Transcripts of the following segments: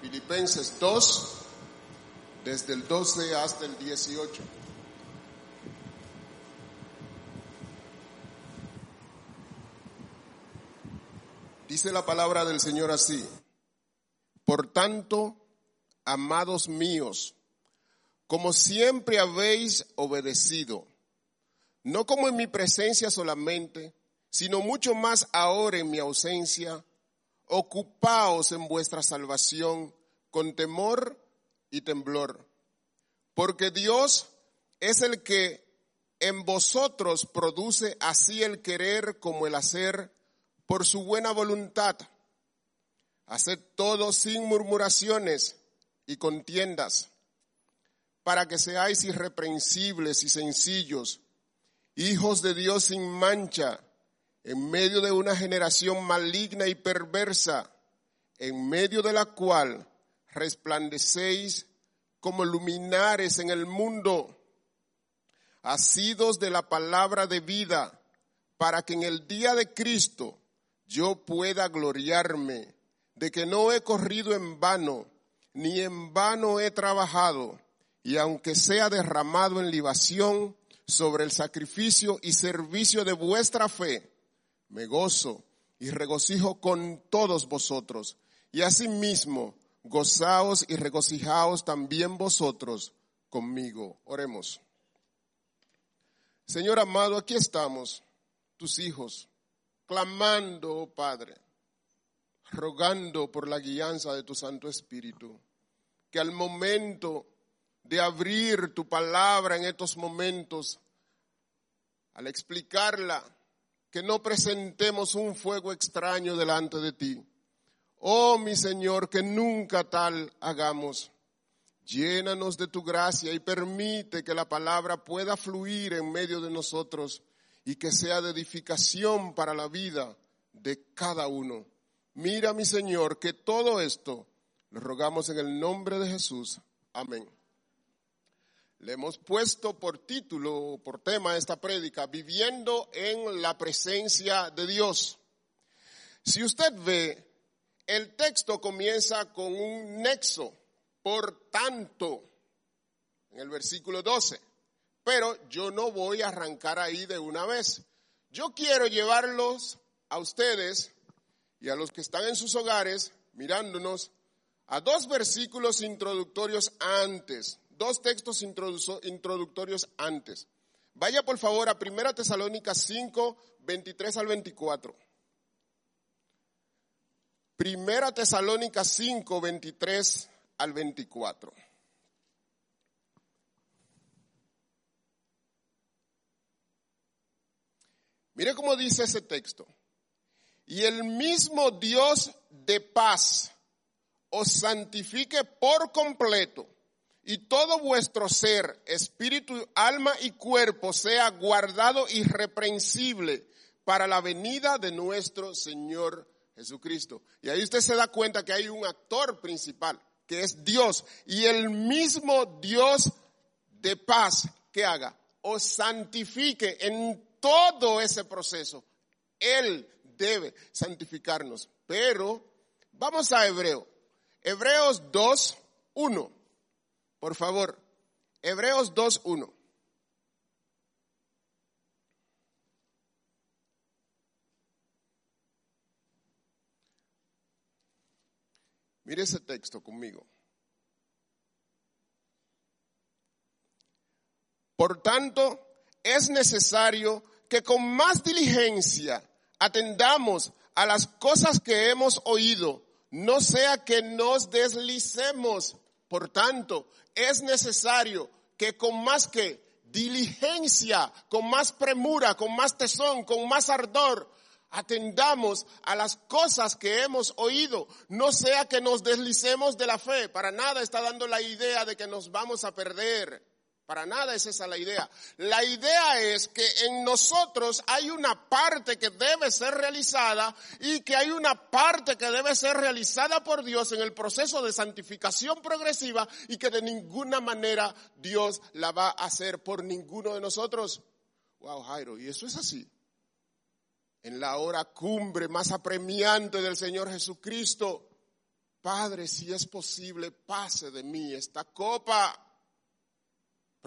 Filipenses 2, desde el 12 hasta el 18. Dice la palabra del Señor así. Por tanto, amados míos, como siempre habéis obedecido, no como en mi presencia solamente, sino mucho más ahora en mi ausencia, ocupaos en vuestra salvación con temor y temblor, porque Dios es el que en vosotros produce así el querer como el hacer por su buena voluntad. Haced todo sin murmuraciones y contiendas, para que seáis irreprensibles y sencillos, hijos de Dios sin mancha, en medio de una generación maligna y perversa, en medio de la cual resplandecéis como luminares en el mundo, asidos de la palabra de vida, para que en el día de Cristo yo pueda gloriarme de que no he corrido en vano, ni en vano he trabajado, y aunque sea derramado en libación sobre el sacrificio y servicio de vuestra fe, me gozo y regocijo con todos vosotros, y asimismo gozaos y regocijaos también vosotros conmigo. Oremos. Señor amado, aquí estamos, tus hijos, clamando, oh Padre, rogando por la guianza de tu Santo Espíritu, que al momento de abrir tu palabra en estos momentos, al explicarla, que no presentemos un fuego extraño delante de ti. Oh mi Señor, que nunca tal hagamos. Llénanos de tu gracia y permite que la palabra pueda fluir en medio de nosotros y que sea de edificación para la vida de cada uno. Mira, mi Señor, que todo esto lo rogamos en el nombre de Jesús. Amén. Le hemos puesto por título, por tema esta prédica, viviendo en la presencia de Dios. Si usted ve, el texto comienza con un nexo, por tanto, en el versículo 12. Pero yo no voy a arrancar ahí de una vez. Yo quiero llevarlos a ustedes y a los que están en sus hogares mirándonos a dos versículos introductorios antes, dos textos introductorios antes. Vaya por favor a 1 Tesalónica 5, 23 al 24. Primera Tesalónica 5, 23 al 24. Mire cómo dice ese texto. Y el mismo Dios de paz os santifique por completo y todo vuestro ser, espíritu, alma y cuerpo sea guardado irreprensible para la venida de nuestro Señor Jesucristo. Y ahí usted se da cuenta que hay un actor principal, que es Dios. Y el mismo Dios de paz que haga, os santifique en todo ese proceso. Él debe santificarnos. Pero vamos a Hebreo. Hebreos 2, 1. Por favor. Hebreos 2, 1. Mire ese texto conmigo. Por tanto, es necesario que con más diligencia atendamos a las cosas que hemos oído, no sea que nos deslicemos. Por tanto, es necesario que con más que diligencia, con más premura, con más tesón, con más ardor, atendamos a las cosas que hemos oído, no sea que nos deslicemos de la fe. Para nada está dando la idea de que nos vamos a perder. Para nada es esa la idea. La idea es que en nosotros hay una parte que debe ser realizada y que hay una parte que debe ser realizada por Dios en el proceso de santificación progresiva y que de ninguna manera Dios la va a hacer por ninguno de nosotros. Wow, Jairo, y eso es así. En la hora cumbre más apremiante del Señor Jesucristo, Padre, si es posible, pase de mí esta copa.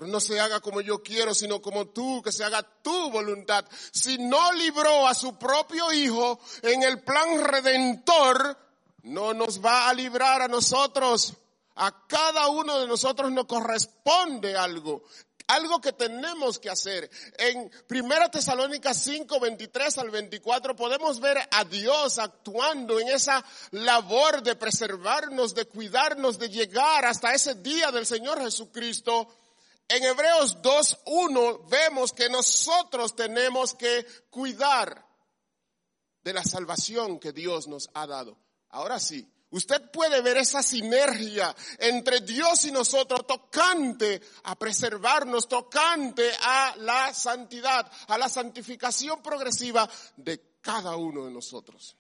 No se haga como yo quiero, sino como tú, que se haga tu voluntad. Si no libró a su propio Hijo en el plan redentor, no nos va a librar a nosotros. A cada uno de nosotros nos corresponde algo algo que tenemos que hacer. En Primera Tesalónica 5, 23 al 24 podemos ver a Dios actuando en esa labor de preservarnos, de cuidarnos, de llegar hasta ese día del Señor Jesucristo. En Hebreos 2, 1 vemos que nosotros tenemos que cuidar de la salvación que Dios nos ha dado. Ahora sí, Usted puede ver esa sinergia entre Dios y nosotros tocante a preservarnos, tocante a la santidad, a la santificación progresiva de cada uno de nosotros.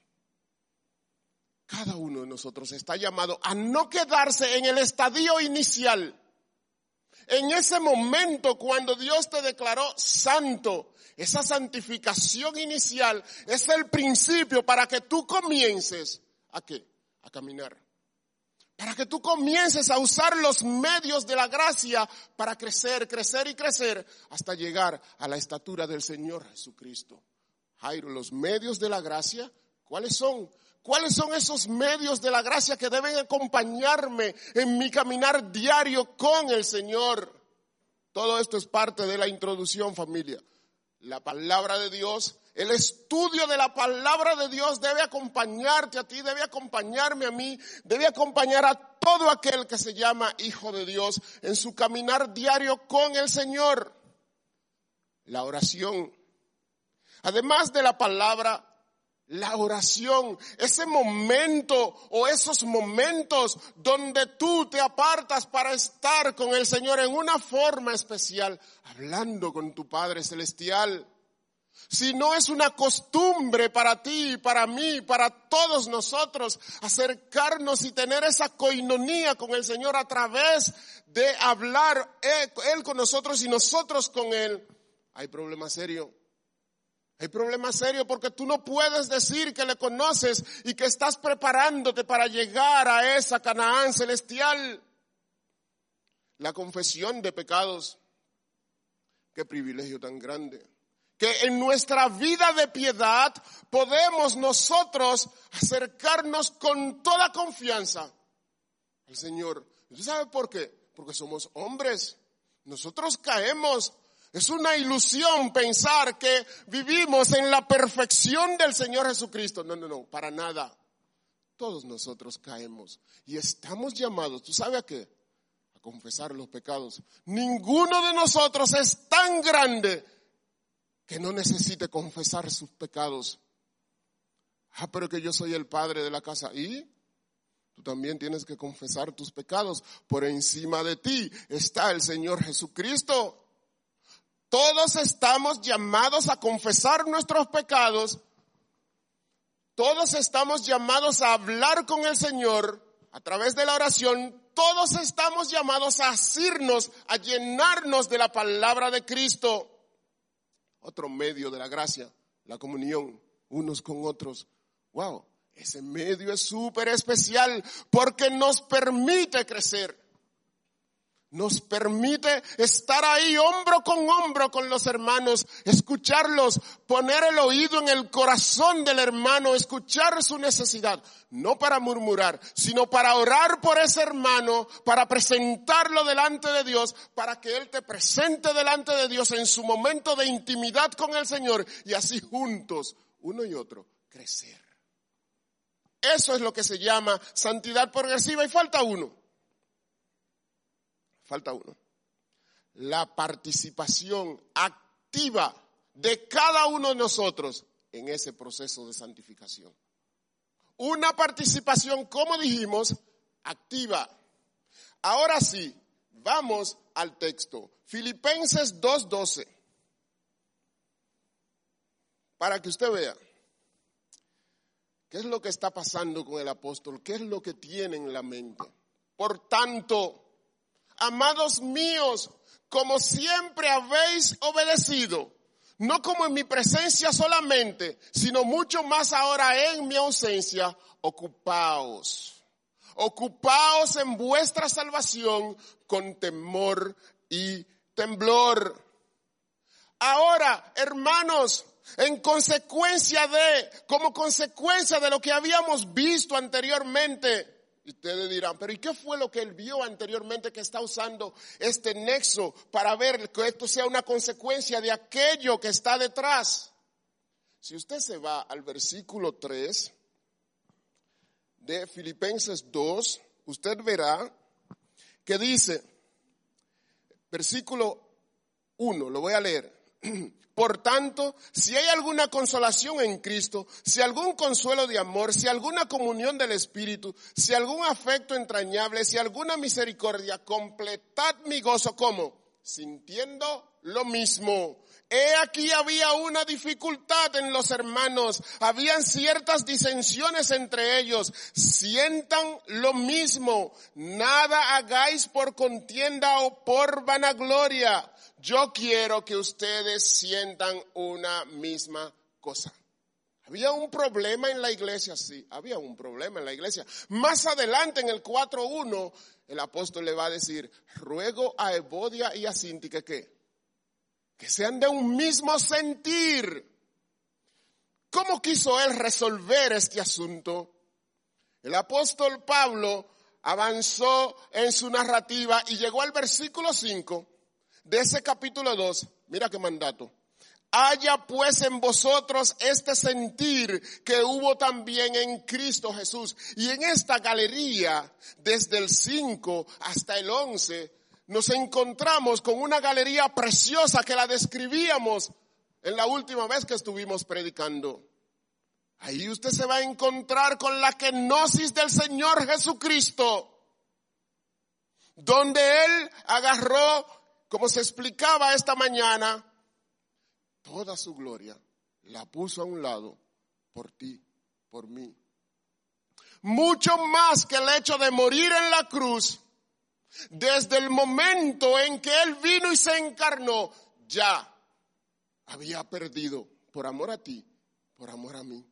Cada uno de nosotros está llamado a no quedarse en el estadio inicial. En ese momento cuando Dios te declaró santo, esa santificación inicial es el principio para que tú comiences a qué? a caminar. Para que tú comiences a usar los medios de la gracia para crecer, crecer y crecer hasta llegar a la estatura del Señor Jesucristo. Jairo, los medios de la gracia, ¿cuáles son? ¿Cuáles son esos medios de la gracia que deben acompañarme en mi caminar diario con el Señor? Todo esto es parte de la introducción, familia. La palabra de Dios el estudio de la palabra de Dios debe acompañarte a ti, debe acompañarme a mí, debe acompañar a todo aquel que se llama hijo de Dios en su caminar diario con el Señor. La oración. Además de la palabra, la oración, ese momento o esos momentos donde tú te apartas para estar con el Señor en una forma especial, hablando con tu Padre Celestial si no es una costumbre para ti, para mí, para todos nosotros, acercarnos y tener esa coinonía con el Señor a través de hablar Él con nosotros y nosotros con Él, hay problema serio. Hay problema serio porque tú no puedes decir que le conoces y que estás preparándote para llegar a esa Canaán celestial. La confesión de pecados. Qué privilegio tan grande que en nuestra vida de piedad podemos nosotros acercarnos con toda confianza al Señor. ¿Usted sabe por qué? Porque somos hombres. Nosotros caemos. Es una ilusión pensar que vivimos en la perfección del Señor Jesucristo. No, no, no, para nada. Todos nosotros caemos y estamos llamados, ¿tú sabes a qué? A confesar los pecados. Ninguno de nosotros es tan grande que no necesite confesar sus pecados. Ah, pero que yo soy el padre de la casa. ¿Y? Tú también tienes que confesar tus pecados. Por encima de ti está el Señor Jesucristo. Todos estamos llamados a confesar nuestros pecados. Todos estamos llamados a hablar con el Señor a través de la oración. Todos estamos llamados a asirnos, a llenarnos de la palabra de Cristo otro medio de la gracia, la comunión unos con otros. Wow, ese medio es súper especial porque nos permite crecer nos permite estar ahí hombro con hombro con los hermanos, escucharlos, poner el oído en el corazón del hermano, escuchar su necesidad, no para murmurar, sino para orar por ese hermano, para presentarlo delante de Dios, para que Él te presente delante de Dios en su momento de intimidad con el Señor y así juntos, uno y otro, crecer. Eso es lo que se llama santidad progresiva y falta uno falta uno. La participación activa de cada uno de nosotros en ese proceso de santificación. Una participación, como dijimos, activa. Ahora sí, vamos al texto. Filipenses 2.12. Para que usted vea qué es lo que está pasando con el apóstol, qué es lo que tiene en la mente. Por tanto, amados míos, como siempre habéis obedecido, no como en mi presencia solamente, sino mucho más ahora en mi ausencia, ocupaos. ocupaos en vuestra salvación con temor y temblor. Ahora, hermanos, en consecuencia de, como consecuencia de lo que habíamos visto anteriormente, y ustedes dirán, pero ¿y qué fue lo que él vio anteriormente que está usando este nexo para ver que esto sea una consecuencia de aquello que está detrás? Si usted se va al versículo 3 de Filipenses 2, usted verá que dice, versículo 1, lo voy a leer. Por tanto, si hay alguna consolación en Cristo, si algún consuelo de amor, si alguna comunión del Espíritu, si algún afecto entrañable, si alguna misericordia, completad mi gozo. Como sintiendo lo mismo. He aquí había una dificultad en los hermanos, habían ciertas disensiones entre ellos. Sientan lo mismo, nada hagáis por contienda o por vanagloria yo quiero que ustedes sientan una misma cosa. Había un problema en la iglesia, sí, había un problema en la iglesia. Más adelante en el 4.1, el apóstol le va a decir, ruego a Evodia y a Sinti que que sean de un mismo sentir. ¿Cómo quiso él resolver este asunto? El apóstol Pablo avanzó en su narrativa y llegó al versículo 5 de ese capítulo 2, mira qué mandato. Haya pues en vosotros este sentir que hubo también en Cristo Jesús. Y en esta galería, desde el 5 hasta el 11, nos encontramos con una galería preciosa que la describíamos en la última vez que estuvimos predicando. Ahí usted se va a encontrar con la kenosis del Señor Jesucristo, donde Él agarró como se explicaba esta mañana, toda su gloria la puso a un lado por ti, por mí. Mucho más que el hecho de morir en la cruz, desde el momento en que Él vino y se encarnó, ya había perdido por amor a ti, por amor a mí.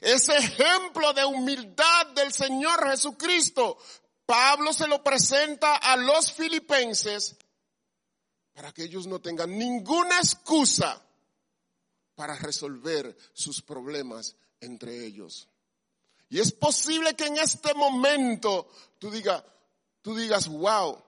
Ese ejemplo de humildad del Señor Jesucristo, Pablo se lo presenta a los filipenses para que ellos no tengan ninguna excusa para resolver sus problemas entre ellos. Y es posible que en este momento tú digas, tú digas, wow,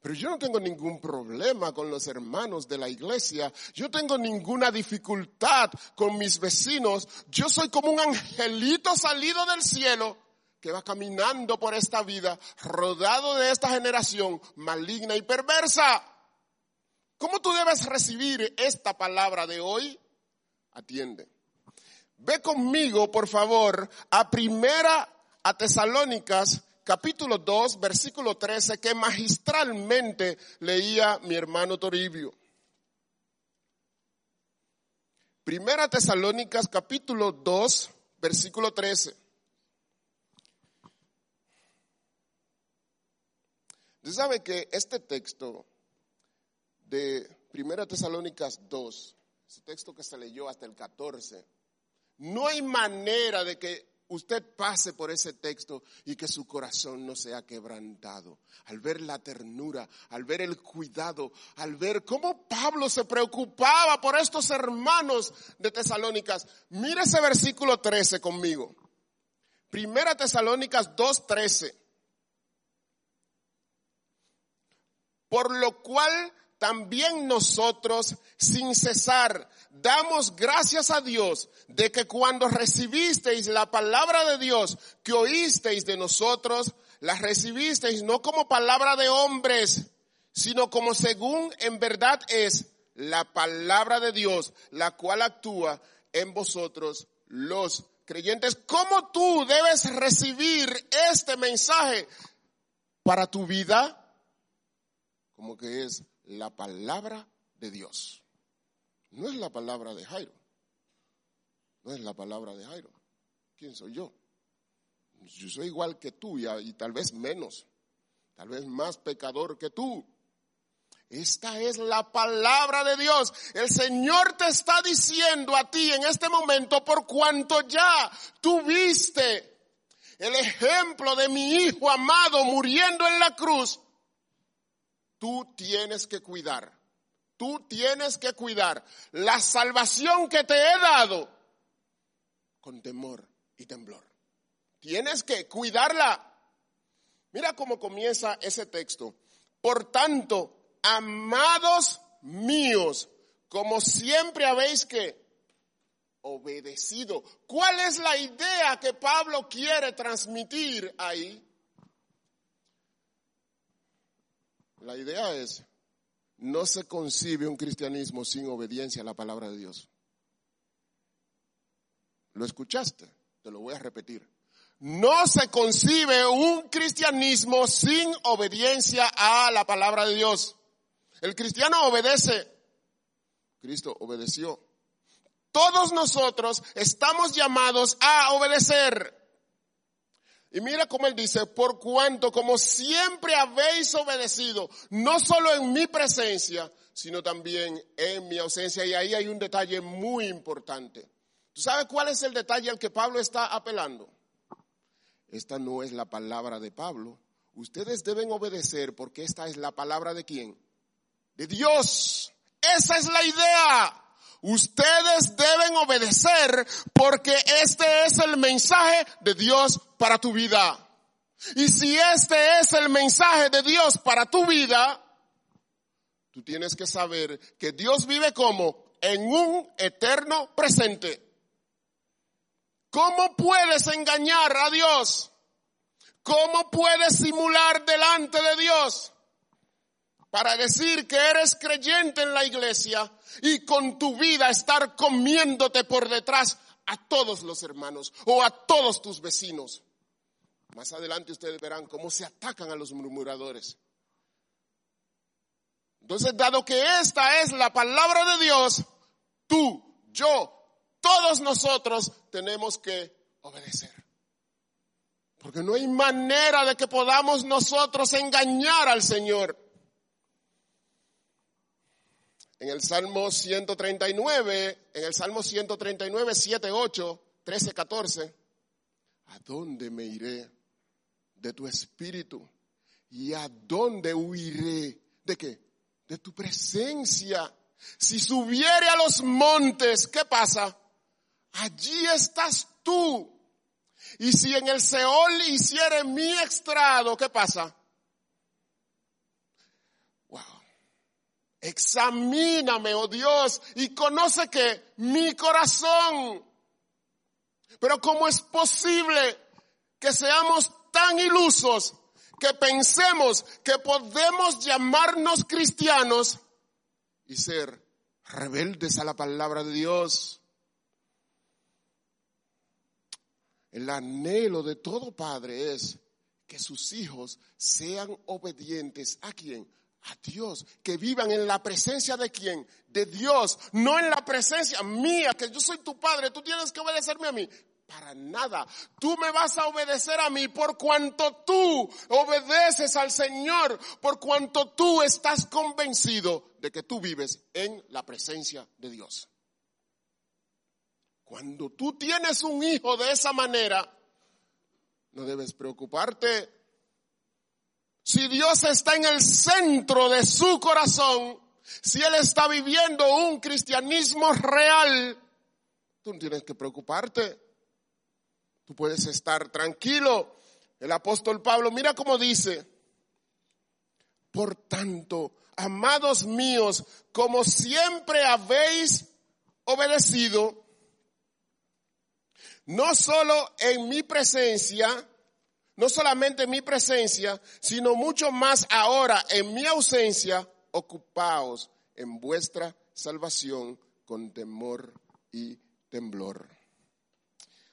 pero yo no tengo ningún problema con los hermanos de la iglesia. Yo tengo ninguna dificultad con mis vecinos. Yo soy como un angelito salido del cielo que va caminando por esta vida, rodado de esta generación maligna y perversa. ¿Cómo tú debes recibir esta palabra de hoy? Atiende. Ve conmigo, por favor, a primera a Tesalónicas capítulo 2, versículo 13, que magistralmente leía mi hermano Toribio. Primera Tesalónicas capítulo 2, versículo 13. Usted sabe que este texto de Primera Tesalónicas 2, ese texto que se leyó hasta el 14, no hay manera de que usted pase por ese texto y que su corazón no sea quebrantado. Al ver la ternura, al ver el cuidado, al ver cómo Pablo se preocupaba por estos hermanos de Tesalónicas. Mira ese versículo 13 conmigo. Primera Tesalónicas 2.13. Por lo cual también nosotros sin cesar damos gracias a Dios de que cuando recibisteis la palabra de Dios que oísteis de nosotros, la recibisteis no como palabra de hombres, sino como según en verdad es la palabra de Dios, la cual actúa en vosotros los creyentes. ¿Cómo tú debes recibir este mensaje para tu vida? Como que es la palabra de Dios. No es la palabra de Jairo. No es la palabra de Jairo. ¿Quién soy yo? Yo soy igual que tú y, tal vez menos, tal vez más pecador que tú. Esta es la palabra de Dios. El Señor te está diciendo a ti en este momento por cuanto ya tuviste el ejemplo de mi hijo amado muriendo en la cruz, tú tienes que cuidar. Tú tienes que cuidar la salvación que te he dado con temor y temblor. Tienes que cuidarla. Mira cómo comienza ese texto. Por tanto, amados míos, como siempre habéis que obedecido. ¿Cuál es la idea que Pablo quiere transmitir ahí? La idea es, no se concibe un cristianismo sin obediencia a la palabra de Dios. ¿Lo escuchaste? Te lo voy a repetir. No se concibe un cristianismo sin obediencia a la palabra de Dios. El cristiano obedece. Cristo obedeció. Todos nosotros estamos llamados a obedecer. Y mira cómo él dice, por cuanto como siempre habéis obedecido, no solo en mi presencia, sino también en mi ausencia. Y ahí hay un detalle muy importante. ¿Tú sabes cuál es el detalle al que Pablo está apelando? Esta no es la palabra de Pablo. Ustedes deben obedecer porque esta es la palabra de quién? De Dios. Esa es la idea. Ustedes deben obedecer porque este es el mensaje de Dios para tu vida. Y si este es el mensaje de Dios para tu vida, tú tienes que saber que Dios vive como en un eterno presente. ¿Cómo puedes engañar a Dios? ¿Cómo puedes simular delante de Dios? para decir que eres creyente en la iglesia y con tu vida estar comiéndote por detrás a todos los hermanos o a todos tus vecinos. Más adelante ustedes verán cómo se atacan a los murmuradores. Entonces, dado que esta es la palabra de Dios, tú, yo, todos nosotros tenemos que obedecer. Porque no hay manera de que podamos nosotros engañar al Señor. En el Salmo 139, en el Salmo 139, 7, 8, 13, 14, ¿a dónde me iré de tu espíritu? ¿Y a dónde huiré? ¿De qué? De tu presencia. Si subiere a los montes, ¿qué pasa? Allí estás tú. Y si en el Seol hiciere mi extrado, ¿qué pasa? Examíname, oh Dios, y conoce que mi corazón. Pero ¿cómo es posible que seamos tan ilusos que pensemos que podemos llamarnos cristianos y ser rebeldes a la palabra de Dios? El anhelo de todo padre es que sus hijos sean obedientes a quien? A Dios, que vivan en la presencia de quién? De Dios, no en la presencia mía, que yo soy tu padre, tú tienes que obedecerme a mí. Para nada. Tú me vas a obedecer a mí por cuanto tú obedeces al Señor, por cuanto tú estás convencido de que tú vives en la presencia de Dios. Cuando tú tienes un hijo de esa manera, no debes preocuparte si Dios está en el centro de su corazón, si Él está viviendo un cristianismo real, tú no tienes que preocuparte. Tú puedes estar tranquilo. El apóstol Pablo, mira cómo dice, por tanto, amados míos, como siempre habéis obedecido, no solo en mi presencia, no solamente en mi presencia, sino mucho más ahora en mi ausencia, ocupaos en vuestra salvación con temor y temblor.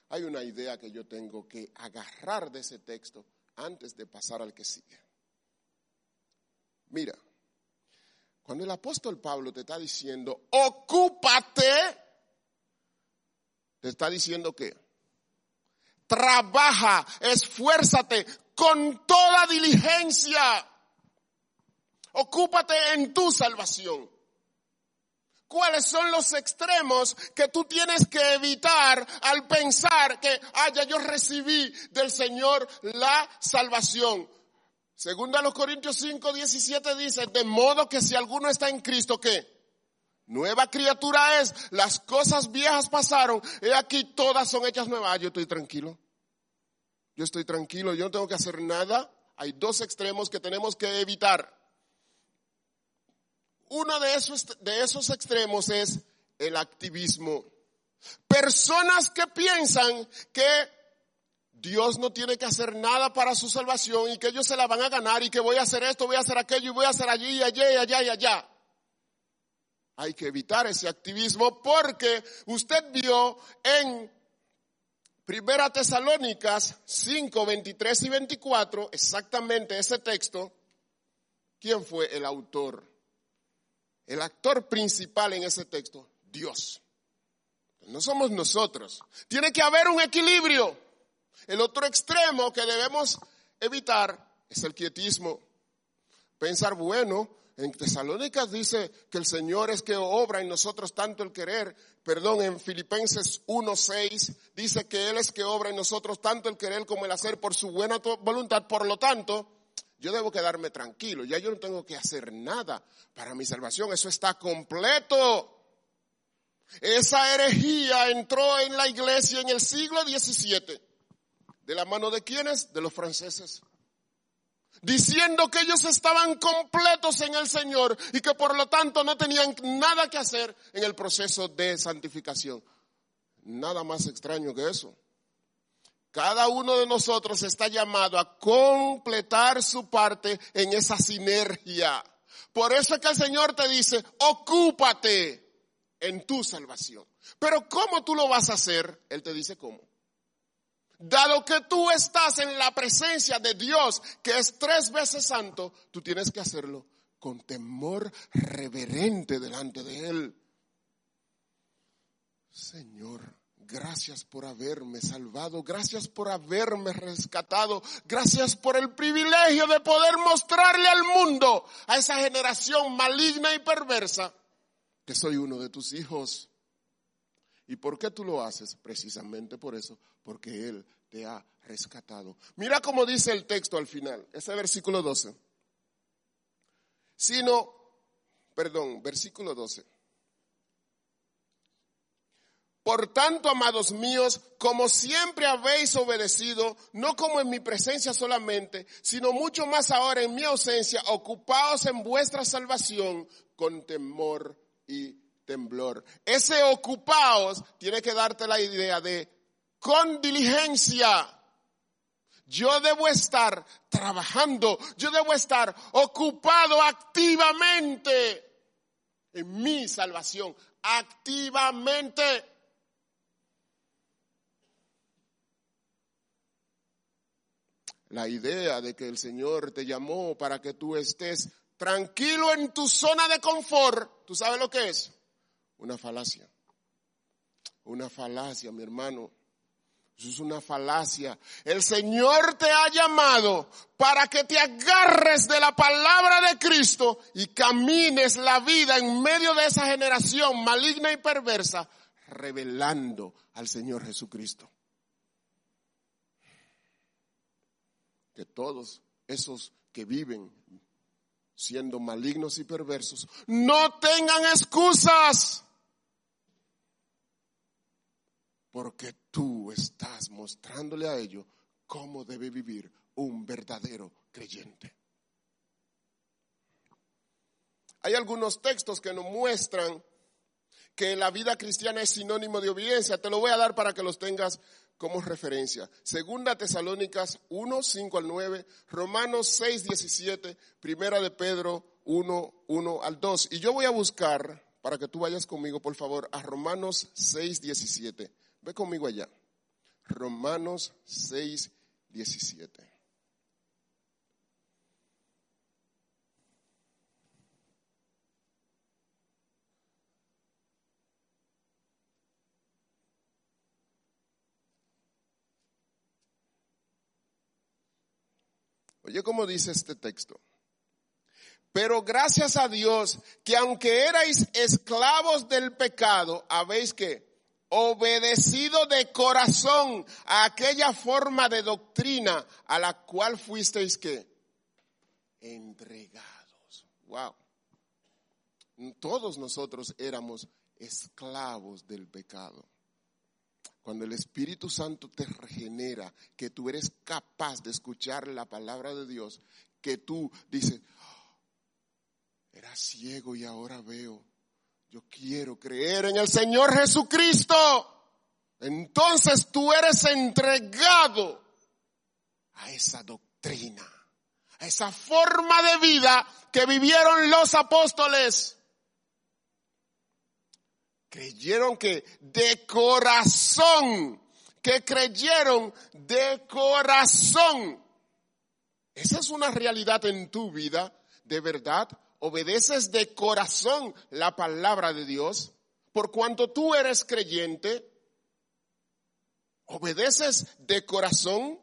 Hay una idea que yo tengo que agarrar de ese texto antes de pasar al que sigue. Mira, cuando el apóstol Pablo te está diciendo, ocúpate, te está diciendo que trabaja, esfuérzate con toda diligencia. Ocúpate en tu salvación. ¿Cuáles son los extremos que tú tienes que evitar al pensar que, ah, ya yo recibí del Señor la salvación? Segunda los Corintios 5, 17 dice, de modo que si alguno está en Cristo, ¿qué? Nueva criatura es, las cosas viejas pasaron, y aquí todas son hechas nuevas. Ah, yo estoy tranquilo. Yo estoy tranquilo, yo no tengo que hacer nada. Hay dos extremos que tenemos que evitar. Uno de esos, de esos extremos es el activismo. Personas que piensan que Dios no tiene que hacer nada para su salvación y que ellos se la van a ganar y que voy a hacer esto, voy a hacer aquello y voy a hacer allí y allá y allá y allá. Hay que evitar ese activismo porque usted vio en Primera Tesalónicas 5, 23 y 24, exactamente ese texto, ¿quién fue el autor? El actor principal en ese texto, Dios. No somos nosotros. Tiene que haber un equilibrio. El otro extremo que debemos evitar es el quietismo. Pensar, bueno, en Tesalónicas dice que el Señor es que obra en nosotros tanto el querer. Perdón, en Filipenses 1.6 dice que Él es que obra en nosotros tanto el querer como el hacer por su buena voluntad. Por lo tanto, yo debo quedarme tranquilo, ya yo no tengo que hacer nada para mi salvación, eso está completo. Esa herejía entró en la iglesia en el siglo XVII. ¿De la mano de quiénes? De los franceses. Diciendo que ellos estaban completos en el Señor y que por lo tanto no tenían nada que hacer en el proceso de santificación. Nada más extraño que eso. Cada uno de nosotros está llamado a completar su parte en esa sinergia. Por eso es que el Señor te dice, ocúpate en tu salvación. Pero ¿cómo tú lo vas a hacer? Él te dice cómo. Dado que tú estás en la presencia de Dios, que es tres veces santo, tú tienes que hacerlo con temor reverente delante de Él. Señor, Gracias por haberme salvado, gracias por haberme rescatado, gracias por el privilegio de poder mostrarle al mundo, a esa generación maligna y perversa, que soy uno de tus hijos. ¿Y por qué tú lo haces? Precisamente por eso, porque Él te ha rescatado. Mira cómo dice el texto al final, ese versículo 12. Sino, perdón, versículo 12. Por tanto, amados míos, como siempre habéis obedecido, no como en mi presencia solamente, sino mucho más ahora en mi ausencia, ocupaos en vuestra salvación con temor y temblor. Ese ocupaos tiene que darte la idea de con diligencia. Yo debo estar trabajando, yo debo estar ocupado activamente en mi salvación, activamente. la idea de que el Señor te llamó para que tú estés tranquilo en tu zona de confort, ¿tú sabes lo que es? Una falacia. Una falacia, mi hermano. Eso es una falacia. El Señor te ha llamado para que te agarres de la palabra de Cristo y camines la vida en medio de esa generación maligna y perversa, revelando al Señor Jesucristo. que todos esos que viven siendo malignos y perversos no tengan excusas. Porque tú estás mostrándole a ellos cómo debe vivir un verdadero creyente. Hay algunos textos que nos muestran que la vida cristiana es sinónimo de obediencia. Te lo voy a dar para que los tengas como referencia. Segunda Tesalónicas 1, 5 al 9, Romanos 6, 17, Primera de Pedro 1, 1 al 2. Y yo voy a buscar, para que tú vayas conmigo, por favor, a Romanos 6, 17. Ve conmigo allá. Romanos 6, 17. Oye, ¿cómo dice este texto? Pero gracias a Dios que aunque erais esclavos del pecado, habéis que obedecido de corazón a aquella forma de doctrina a la cual fuisteis que entregados. Wow. Todos nosotros éramos esclavos del pecado. Cuando el Espíritu Santo te regenera, que tú eres capaz de escuchar la palabra de Dios, que tú dices, oh, era ciego y ahora veo yo quiero creer en el Señor Jesucristo. Entonces tú eres entregado a esa doctrina, a esa forma de vida que vivieron los apóstoles. Creyeron que de corazón, que creyeron de corazón. Esa es una realidad en tu vida, de verdad obedeces de corazón la palabra de Dios, por cuanto tú eres creyente, obedeces de corazón.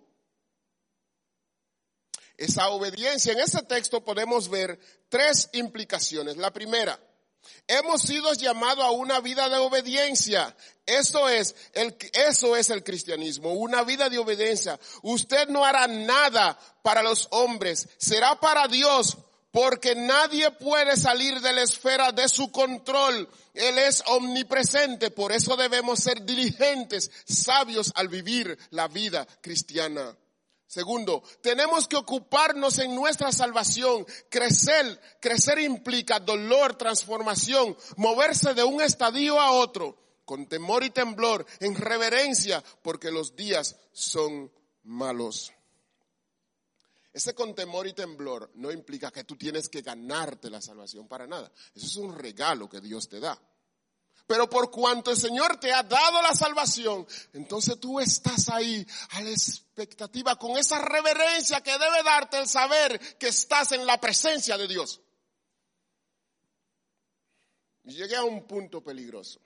Esa obediencia, en ese texto podemos ver tres implicaciones. La primera, hemos sido llamados a una vida de obediencia. Eso es, el, eso es el cristianismo, una vida de obediencia. Usted no hará nada para los hombres, será para Dios porque nadie puede salir de la esfera de su control. Él es omnipresente, por eso debemos ser diligentes, sabios al vivir la vida cristiana. Segundo, tenemos que ocuparnos en nuestra salvación. Crecer, crecer implica dolor, transformación, moverse de un estadio a otro, con temor y temblor, en reverencia, porque los días son malos. Ese con temor y temblor no implica que tú tienes que ganarte la salvación para nada. Eso es un regalo que Dios te da. Pero por cuanto el Señor te ha dado la salvación, entonces tú estás ahí a la expectativa con esa reverencia que debe darte el saber que estás en la presencia de Dios. Y llegué a un punto peligroso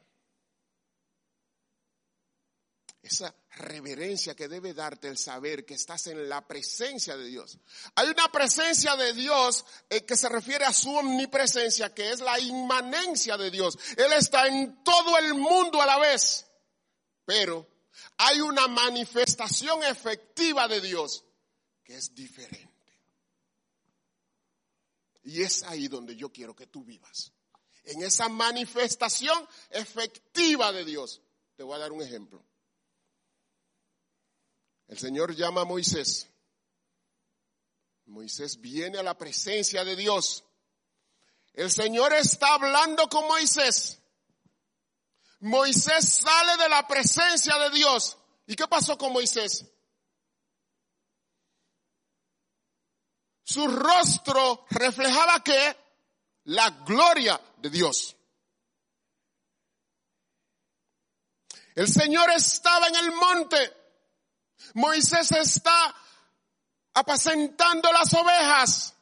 esa reverencia que debe darte el saber que estás en la presencia de Dios. Hay una presencia de Dios eh, que se refiere a su omnipresencia, que es la inmanencia de Dios. Él está en todo el mundo a la vez, pero hay una manifestación efectiva de Dios que es diferente. Y es ahí donde yo quiero que tú vivas. En esa manifestación efectiva de Dios. Te voy a dar un ejemplo. El Señor llama a Moisés. Moisés viene a la presencia de Dios. El Señor está hablando con Moisés. Moisés sale de la presencia de Dios. ¿Y qué pasó con Moisés? Su rostro reflejaba que la gloria de Dios. El Señor estaba en el monte Moisés está apacentando las ovejas.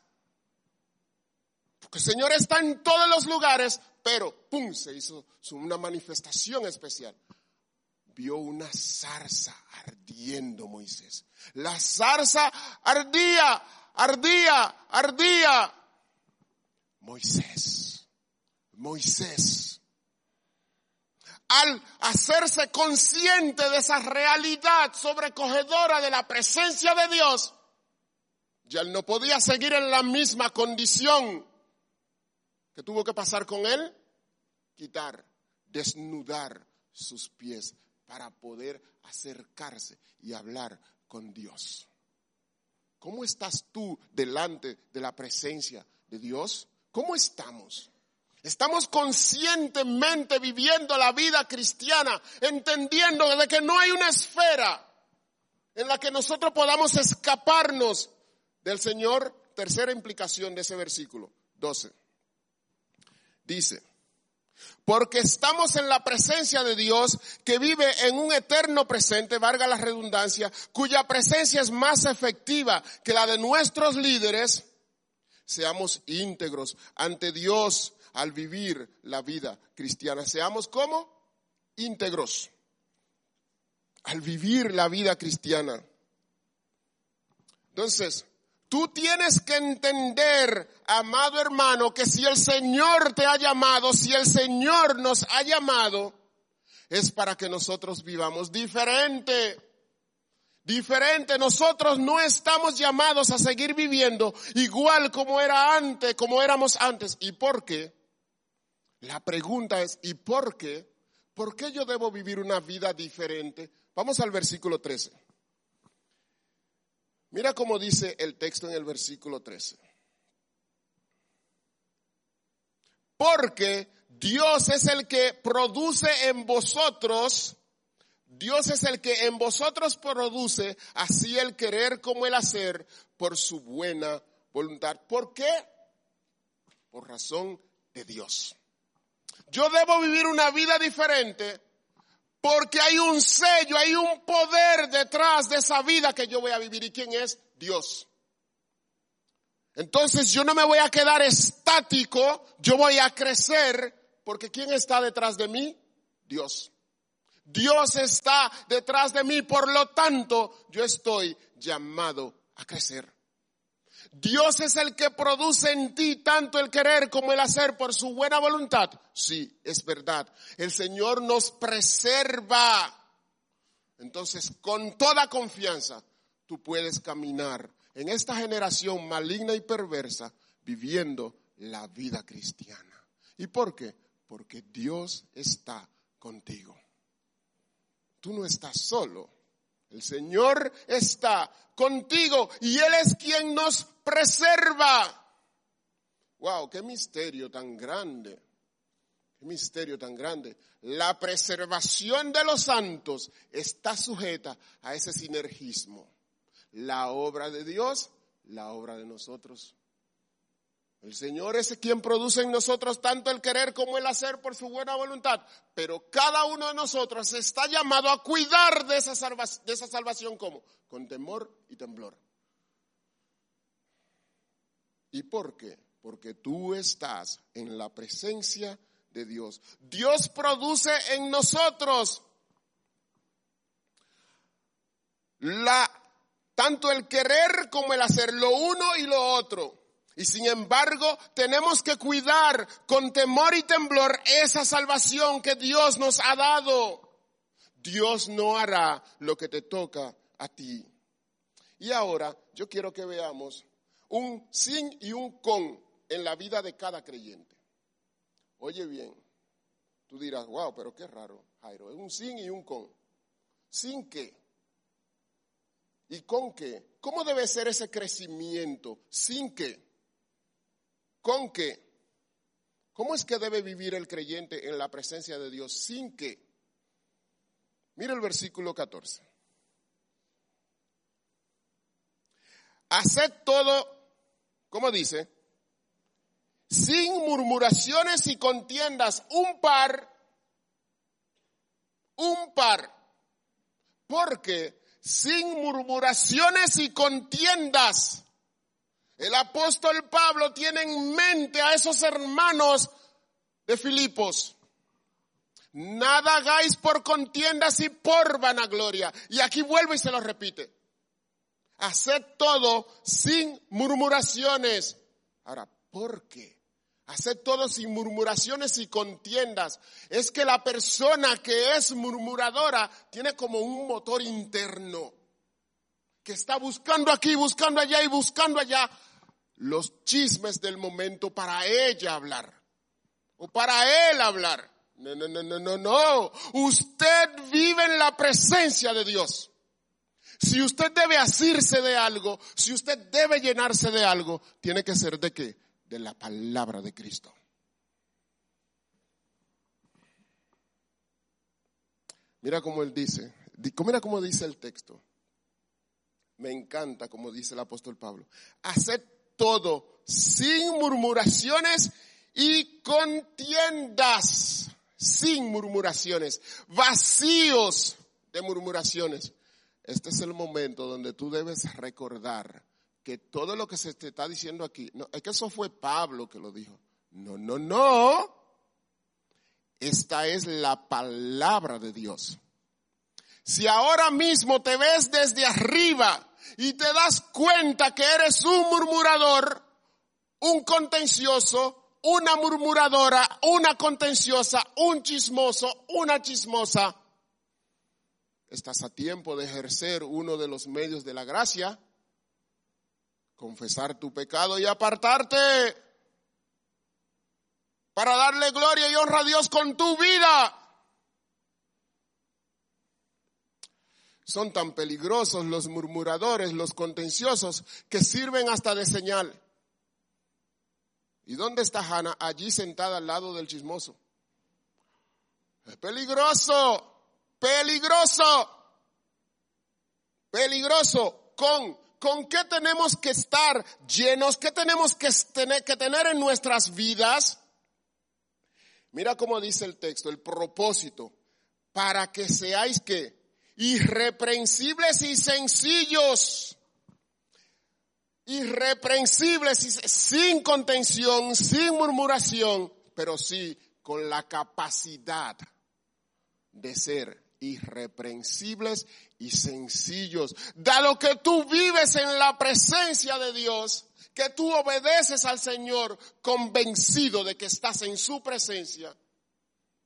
Porque el Señor está en todos los lugares, pero ¡pum! se hizo una manifestación especial. Vio una zarza ardiendo Moisés. La zarza ardía, ardía, ardía. Moisés, Moisés al hacerse consciente de esa realidad sobrecogedora de la presencia de Dios, ya él no podía seguir en la misma condición que tuvo que pasar con él, quitar, desnudar sus pies para poder acercarse y hablar con Dios. ¿Cómo estás tú delante de la presencia de Dios? ¿Cómo estamos? Estamos conscientemente viviendo la vida cristiana, entendiendo de que no hay una esfera en la que nosotros podamos escaparnos del Señor. Tercera implicación de ese versículo 12. Dice, porque estamos en la presencia de Dios que vive en un eterno presente, valga la redundancia, cuya presencia es más efectiva que la de nuestros líderes, seamos íntegros ante Dios al vivir la vida cristiana. Seamos como íntegros al vivir la vida cristiana. Entonces, Tú tienes que entender, amado hermano, que si el Señor te ha llamado, si el Señor nos ha llamado, es para que nosotros vivamos diferente. Diferente, nosotros no estamos llamados a seguir viviendo igual como era antes, como éramos antes. ¿Y por qué? La pregunta es, ¿y por qué? ¿Por qué yo debo vivir una vida diferente? Vamos al versículo 13. Mira cómo dice el texto en el versículo 13. Porque Dios es el que produce en vosotros, Dios es el que en vosotros produce así el querer como el hacer por su buena voluntad. ¿Por qué? Por razón de Dios. Yo debo vivir una vida diferente porque hay un sello, hay un poder detrás de esa vida que yo voy a vivir. ¿Y quién es? Dios. Entonces yo no me voy a quedar estático, yo voy a crecer, porque ¿quién está detrás de mí? Dios. Dios está detrás de mí, por lo tanto yo estoy llamado a crecer. Dios es el que produce en ti tanto el querer como el hacer por su buena voluntad. Sí, es verdad. El Señor nos preserva. Entonces, con toda confianza, tú puedes caminar en esta generación maligna y perversa viviendo la vida cristiana. ¿Y por qué? Porque Dios está contigo. Tú no estás solo. El Señor está contigo y Él es quien nos preserva. Wow, qué misterio tan grande. Qué misterio tan grande. La preservación de los santos está sujeta a ese sinergismo. La obra de Dios, la obra de nosotros. El Señor es quien produce en nosotros tanto el querer como el hacer por su buena voluntad. Pero cada uno de nosotros está llamado a cuidar de esa, salvación, de esa salvación como con temor y temblor. ¿Y por qué? Porque tú estás en la presencia de Dios. Dios produce en nosotros tanto el querer como el hacer, lo uno y lo otro. Y sin embargo, tenemos que cuidar con temor y temblor esa salvación que Dios nos ha dado. Dios no hará lo que te toca a ti. Y ahora yo quiero que veamos un sin y un con en la vida de cada creyente. Oye bien, tú dirás, wow, pero qué raro, Jairo, es un sin y un con. ¿Sin qué? ¿Y con qué? ¿Cómo debe ser ese crecimiento? ¿Sin qué? ¿Con qué? ¿Cómo es que debe vivir el creyente en la presencia de Dios sin que? Mira el versículo 14. Haced todo, ¿cómo dice? Sin murmuraciones y contiendas, un par, un par, porque sin murmuraciones y contiendas, el apóstol Pablo tiene en mente a esos hermanos de Filipos. Nada hagáis por contiendas y por vanagloria. Y aquí vuelve y se lo repite. Haced todo sin murmuraciones. Ahora, ¿por qué? Haced todo sin murmuraciones y contiendas. Es que la persona que es murmuradora tiene como un motor interno que está buscando aquí, buscando allá y buscando allá los chismes del momento para ella hablar o para él hablar. No, no, no, no, no, no. Usted vive en la presencia de Dios. Si usted debe asirse de algo, si usted debe llenarse de algo, tiene que ser de qué? De la palabra de Cristo. Mira cómo él dice, mira cómo dice el texto. Me encanta como dice el apóstol Pablo. Haced todo sin murmuraciones y contiendas, sin murmuraciones, vacíos de murmuraciones. Este es el momento donde tú debes recordar que todo lo que se te está diciendo aquí, no, es que eso fue Pablo que lo dijo. No, no, no. Esta es la palabra de Dios. Si ahora mismo te ves desde arriba y te das cuenta que eres un murmurador, un contencioso, una murmuradora, una contenciosa, un chismoso, una chismosa, estás a tiempo de ejercer uno de los medios de la gracia, confesar tu pecado y apartarte para darle gloria y honra a Dios con tu vida. Son tan peligrosos los murmuradores, los contenciosos, que sirven hasta de señal. ¿Y dónde está Hannah? Allí sentada al lado del chismoso. Es peligroso peligroso, peligroso. ¿Con, con qué tenemos que estar llenos? ¿Qué tenemos que tener, que tener en nuestras vidas? Mira cómo dice el texto, el propósito, para que seáis que irreprensibles y sencillos, irreprensibles y sin contención, sin murmuración, pero sí con la capacidad de ser irreprensibles y sencillos. Dado que tú vives en la presencia de Dios, que tú obedeces al Señor convencido de que estás en su presencia,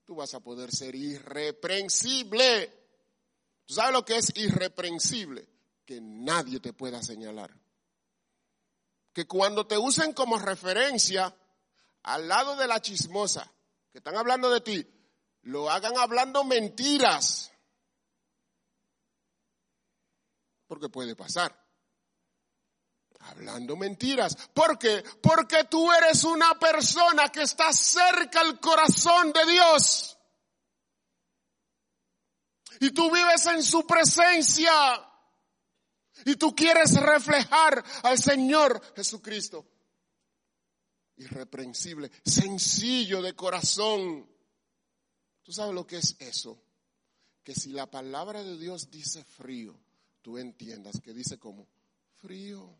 tú vas a poder ser irreprensible. ¿Tú lo que es irreprensible? Que nadie te pueda señalar. Que cuando te usen como referencia al lado de la chismosa, que están hablando de ti, lo hagan hablando mentiras. Porque puede pasar. Hablando mentiras. ¿Por qué? Porque tú eres una persona que está cerca al corazón de Dios. Y tú vives en su presencia. Y tú quieres reflejar al Señor Jesucristo. Irreprensible, sencillo de corazón ¿Tú sabes lo que es eso? Que si la palabra de Dios dice frío, tú entiendas que dice como frío.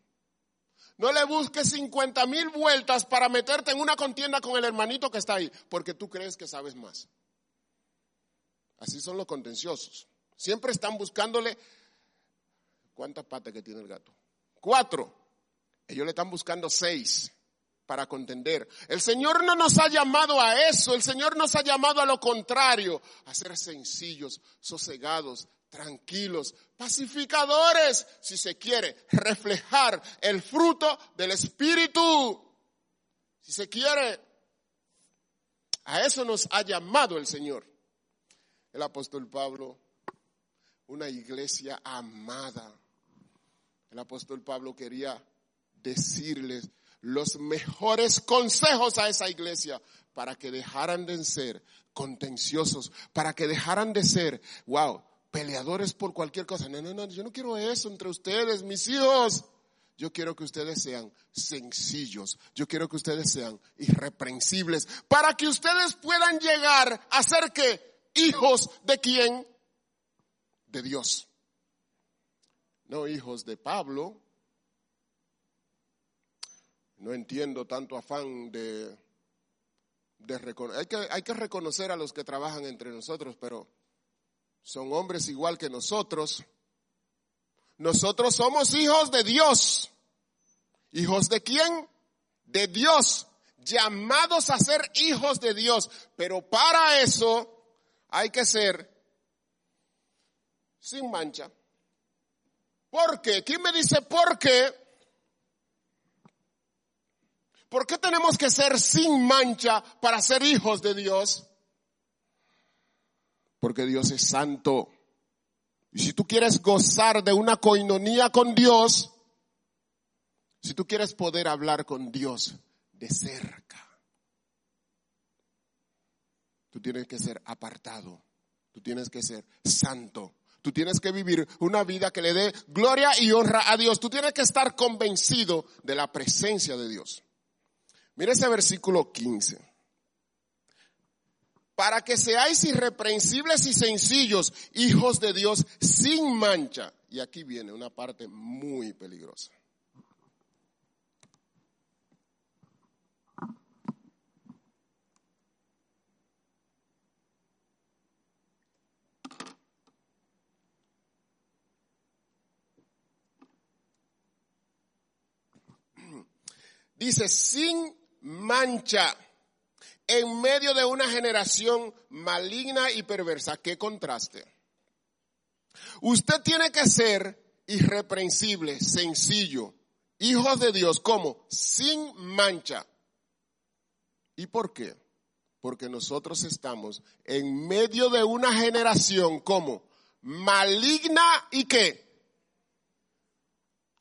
No le busques 50 mil vueltas para meterte en una contienda con el hermanito que está ahí, porque tú crees que sabes más. Así son los contenciosos. Siempre están buscándole cuántas patas que tiene el gato. Cuatro. Ellos le están buscando seis para contender. El Señor no nos ha llamado a eso, el Señor nos ha llamado a lo contrario, a ser sencillos, sosegados, tranquilos, pacificadores, si se quiere, reflejar el fruto del Espíritu. Si se quiere, a eso nos ha llamado el Señor. El apóstol Pablo, una iglesia amada. El apóstol Pablo quería decirles los mejores consejos a esa iglesia para que dejaran de ser contenciosos, para que dejaran de ser, wow, peleadores por cualquier cosa. No, no, no, yo no quiero eso entre ustedes, mis hijos. Yo quiero que ustedes sean sencillos. Yo quiero que ustedes sean irreprensibles. Para que ustedes puedan llegar a ser que hijos de quién? De Dios. No hijos de Pablo, no entiendo tanto afán de, de reconocer. Hay que, hay que reconocer a los que trabajan entre nosotros, pero son hombres igual que nosotros. Nosotros somos hijos de Dios. ¿Hijos de quién? De Dios. Llamados a ser hijos de Dios. Pero para eso hay que ser sin mancha. ¿Por qué? ¿Quién me dice por qué? ¿Por qué tenemos que ser sin mancha para ser hijos de Dios? Porque Dios es santo. Y si tú quieres gozar de una coinonía con Dios, si tú quieres poder hablar con Dios de cerca, tú tienes que ser apartado, tú tienes que ser santo, tú tienes que vivir una vida que le dé gloria y honra a Dios, tú tienes que estar convencido de la presencia de Dios. Mira ese versículo 15. Para que seáis irreprensibles y sencillos, hijos de Dios, sin mancha. Y aquí viene una parte muy peligrosa. Dice, sin mancha, en medio de una generación maligna y perversa. ¿Qué contraste? Usted tiene que ser irreprensible, sencillo, hijos de Dios, como sin mancha. ¿Y por qué? Porque nosotros estamos en medio de una generación como maligna y qué?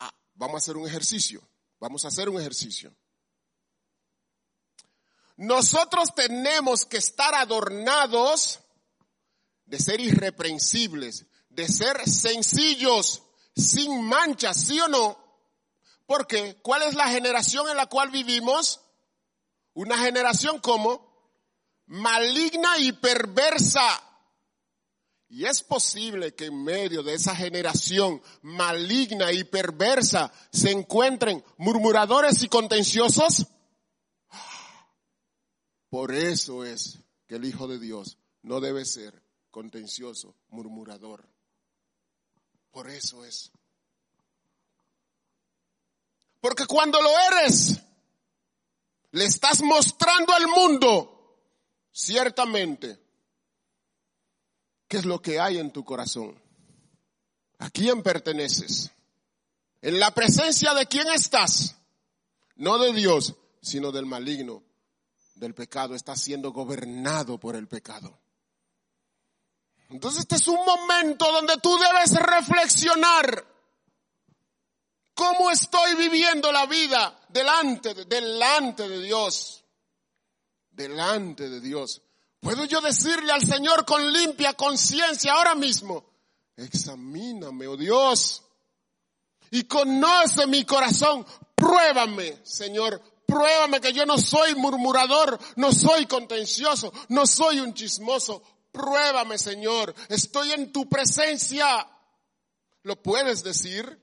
Ah, vamos a hacer un ejercicio. Vamos a hacer un ejercicio. Nosotros tenemos que estar adornados de ser irreprensibles, de ser sencillos, sin manchas, ¿sí o no? Porque, ¿cuál es la generación en la cual vivimos? Una generación como maligna y perversa. Y es posible que en medio de esa generación maligna y perversa se encuentren murmuradores y contenciosos. Por eso es que el Hijo de Dios no debe ser contencioso, murmurador. Por eso es. Porque cuando lo eres, le estás mostrando al mundo, ciertamente, qué es lo que hay en tu corazón. ¿A quién perteneces? En la presencia de quién estás. No de Dios, sino del maligno, del pecado. Estás siendo gobernado por el pecado. Entonces este es un momento donde tú debes reflexionar cómo estoy viviendo la vida delante de, delante de Dios. Delante de Dios. ¿Puedo yo decirle al Señor con limpia conciencia ahora mismo? Examíname, oh Dios, y conoce mi corazón. Pruébame, Señor, pruébame que yo no soy murmurador, no soy contencioso, no soy un chismoso. Pruébame, Señor. Estoy en tu presencia. ¿Lo puedes decir?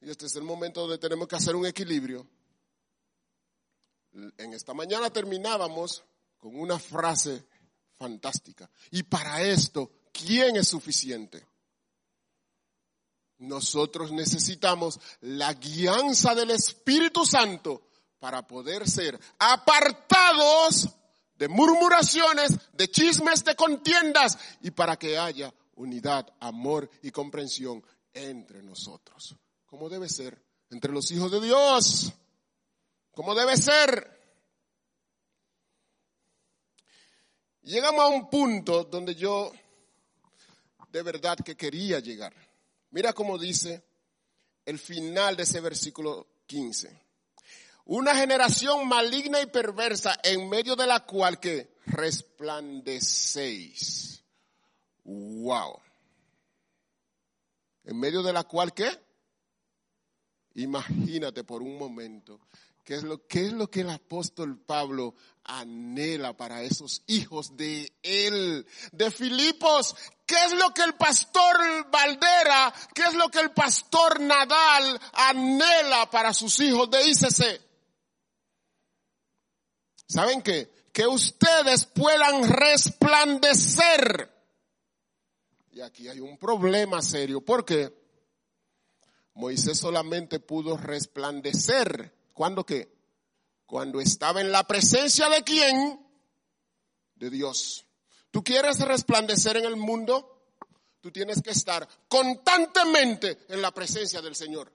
Y este es el momento donde tenemos que hacer un equilibrio. En esta mañana terminábamos con una frase fantástica. Y para esto, ¿quién es suficiente? Nosotros necesitamos la guianza del Espíritu Santo para poder ser apartados de murmuraciones, de chismes, de contiendas y para que haya unidad, amor y comprensión entre nosotros. Como debe ser entre los hijos de Dios. Como debe ser. Llegamos a un punto donde yo de verdad que quería llegar. Mira cómo dice el final de ese versículo 15. Una generación maligna y perversa en medio de la cual que resplandecéis. Wow. En medio de la cual que imagínate por un momento qué es lo, qué es lo que el apóstol Pablo anhela para esos hijos de él, de Filipos. ¿Qué es lo que el pastor Valdera, qué es lo que el pastor Nadal anhela para sus hijos de ICC? ¿Saben qué? Que ustedes puedan resplandecer. Y aquí hay un problema serio. ¿Por qué? Moisés solamente pudo resplandecer. ¿Cuándo qué? Cuando estaba en la presencia de quién? De Dios. ¿Tú quieres resplandecer en el mundo? Tú tienes que estar constantemente en la presencia del Señor.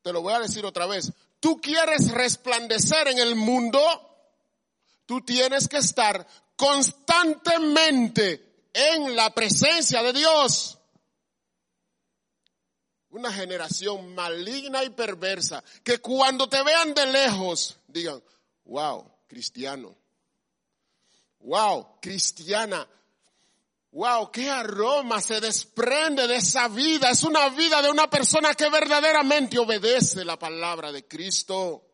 Te lo voy a decir otra vez tú quieres resplandecer en el mundo, tú tienes que estar constantemente en la presencia de Dios. Una generación maligna y perversa que cuando te vean de lejos digan, wow, cristiano. Wow, cristiana. Wow, qué aroma se desprende de esa vida. Es una vida de una persona que verdaderamente obedece la palabra de Cristo.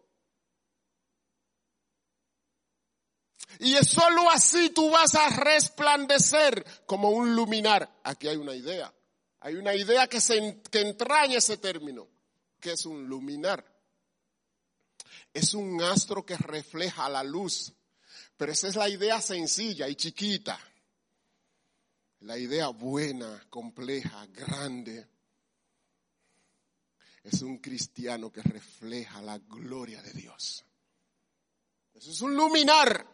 Y solo así tú vas a resplandecer como un luminar. Aquí hay una idea. Hay una idea que, se, que entraña ese término, que es un luminar. Es un astro que refleja la luz. Pero esa es la idea sencilla y chiquita la idea buena, compleja, grande, es un cristiano que refleja la gloria de Dios. Eso es un luminar.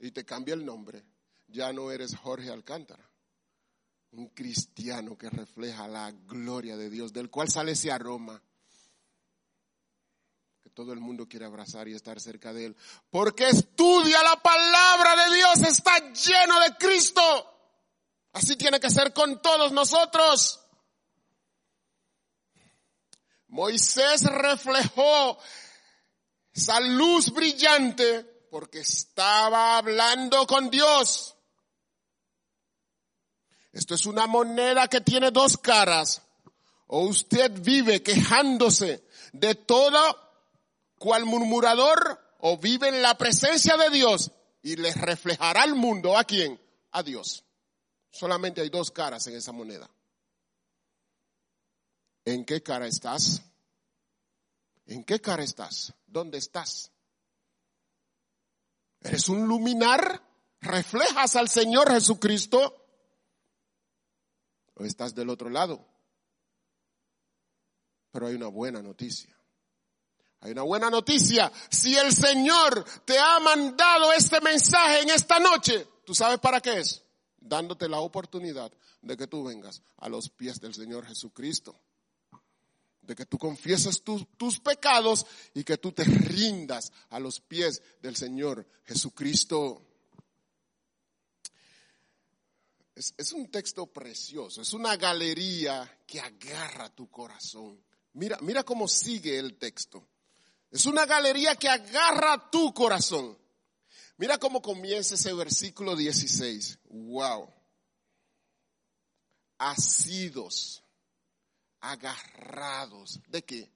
Y te cambia el nombre. Ya no eres Jorge Alcántara. Un cristiano que refleja la gloria de Dios, del cual sale ese aroma que todo el mundo quiere abrazar y estar cerca de él. Porque estudia la palabra de Dios, está lleno de Cristo. Así tiene que ser con todos nosotros. Moisés reflejó esa luz brillante porque estaba hablando con Dios. Esto es una moneda que tiene dos caras. O usted vive quejándose de todo cual murmurador o vive en la presencia de Dios y le reflejará al mundo a quién? A Dios. Solamente hay dos caras en esa moneda. ¿En qué cara estás? ¿En qué cara estás? ¿Dónde estás? ¿Eres un luminar? ¿Reflejas al Señor Jesucristo? ¿O estás del otro lado? Pero hay una buena noticia. Hay una buena noticia. Si el Señor te ha mandado este mensaje en esta noche, ¿tú sabes para qué es? Dándote la oportunidad de que tú vengas a los pies del Señor Jesucristo. De que tú confieses tus pecados y que tú te rindas a los pies del Señor Jesucristo. Es, un texto precioso, es una galería que agarra tu corazón. Mira, mira cómo sigue el texto. Es una galería que agarra tu corazón. Mira cómo comienza ese versículo 16. Wow. Asidos, agarrados. ¿De qué?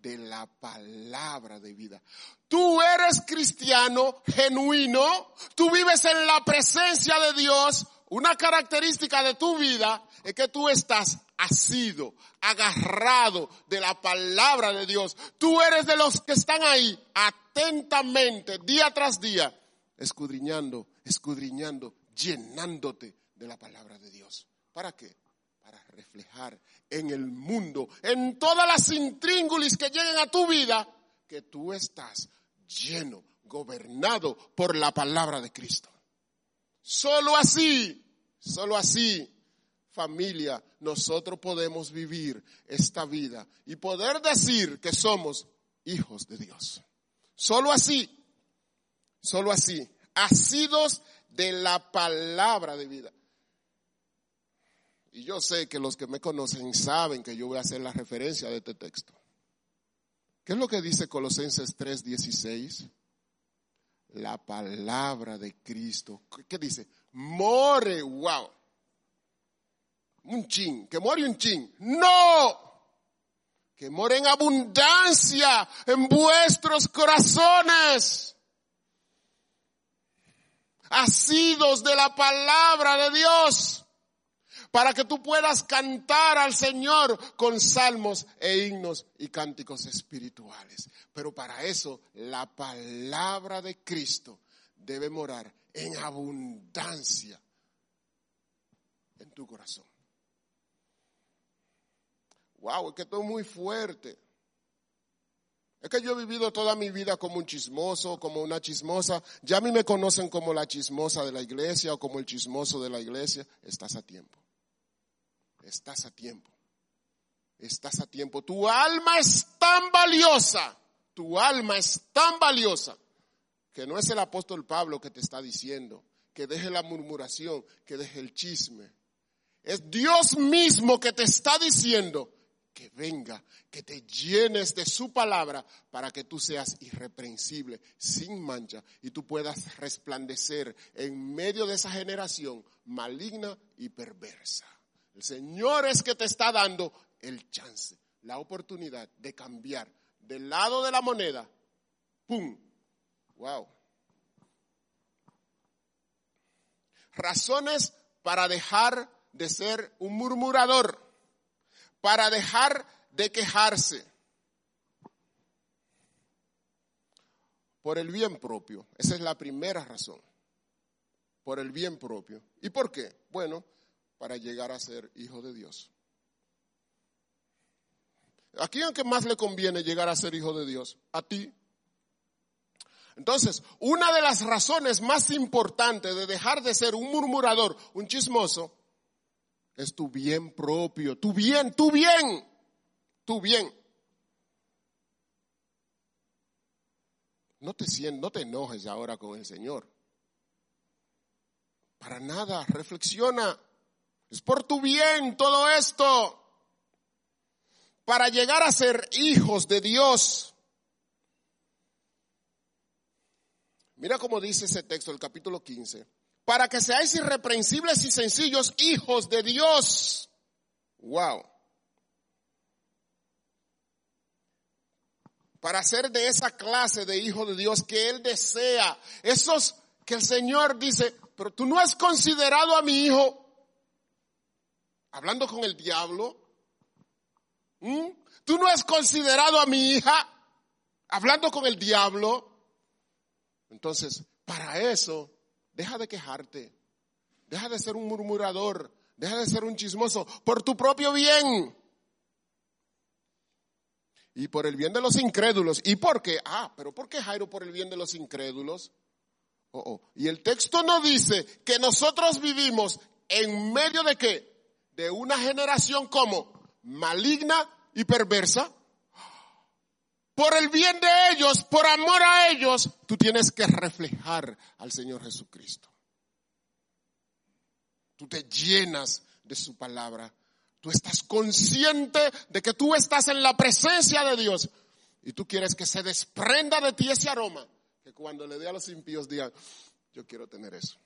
De la palabra de vida. Tú eres cristiano genuino, tú vives en la presencia de Dios. Una característica de tu vida es que tú estás asido, agarrado de la palabra de Dios. Tú eres de los que están ahí atentamente, día tras día, escudriñando, escudriñando, llenándote de la palabra de Dios. ¿Para qué? Para reflejar en el mundo, en todas las intríngulis que lleguen a tu vida, que tú estás lleno, gobernado por la palabra de Cristo. Solo así, solo así familia, nosotros podemos vivir esta vida y poder decir que somos hijos de Dios. Solo así, solo así, asidos de la palabra de vida. Y yo sé que los que me conocen saben que yo voy a hacer la referencia de este texto. ¿Qué es lo que dice Colosenses 3:16? La palabra de Cristo. ¿Qué dice? More, wow un chin, que muere un chin. No, que more en abundancia en vuestros corazones, asidos de la palabra de Dios, para que tú puedas cantar al Señor con salmos e himnos y cánticos espirituales. Pero para eso la palabra de Cristo debe morar en abundancia en tu corazón. Wow, es que estoy muy fuerte. Es que yo he vivido toda mi vida como un chismoso, como una chismosa. Ya a mí me conocen como la chismosa de la iglesia o como el chismoso de la iglesia. Estás a tiempo. Estás a tiempo. Estás a tiempo. Tu alma es tan valiosa. Tu alma es tan valiosa que no es el apóstol Pablo que te está diciendo que deje la murmuración, que deje el chisme. Es Dios mismo que te está diciendo que venga, que te llenes de su palabra para que tú seas irreprensible, sin mancha, y tú puedas resplandecer en medio de esa generación maligna y perversa. El Señor es que te está dando el chance, la oportunidad de cambiar del lado de la moneda. ¡Pum! ¡Wow! Razones para dejar de ser un murmurador para dejar de quejarse por el bien propio. Esa es la primera razón, por el bien propio. ¿Y por qué? Bueno, para llegar a ser hijo de Dios? ¿A quién que más le conviene llegar a ser hijo de Dios? A ti. Entonces, una de las razones más importantes de dejar de ser un murmurador, un chismoso, es tu bien propio, tu bien, tu bien, tu bien. No te, no te enojes ahora con el Señor. Para nada, reflexiona. Es por tu bien todo esto. Para llegar a ser hijos de Dios. Mira cómo dice ese texto, el capítulo 15. Para que seáis irreprensibles y sencillos hijos de Dios. Wow. Para ser de esa clase de hijo de Dios que Él desea. Esos que el Señor dice, pero tú no has considerado a mi hijo hablando con el diablo. Tú no has considerado a mi hija hablando con el diablo. Entonces, para eso, deja de quejarte. Deja de ser un murmurador. Deja de ser un chismoso por tu propio bien. Y por el bien de los incrédulos. ¿Y por qué? Ah, pero ¿por qué Jairo por el bien de los incrédulos? Oh, oh. Y el texto no dice que nosotros vivimos en medio de qué? De una generación como maligna y perversa. Por el bien de ellos, por amor a ellos, tú tienes que reflejar al Señor Jesucristo. Tú te llenas de su palabra. Tú estás consciente de que tú estás en la presencia de Dios y tú quieres que se desprenda de ti ese aroma que cuando le dé a los impíos digan, yo quiero tener eso.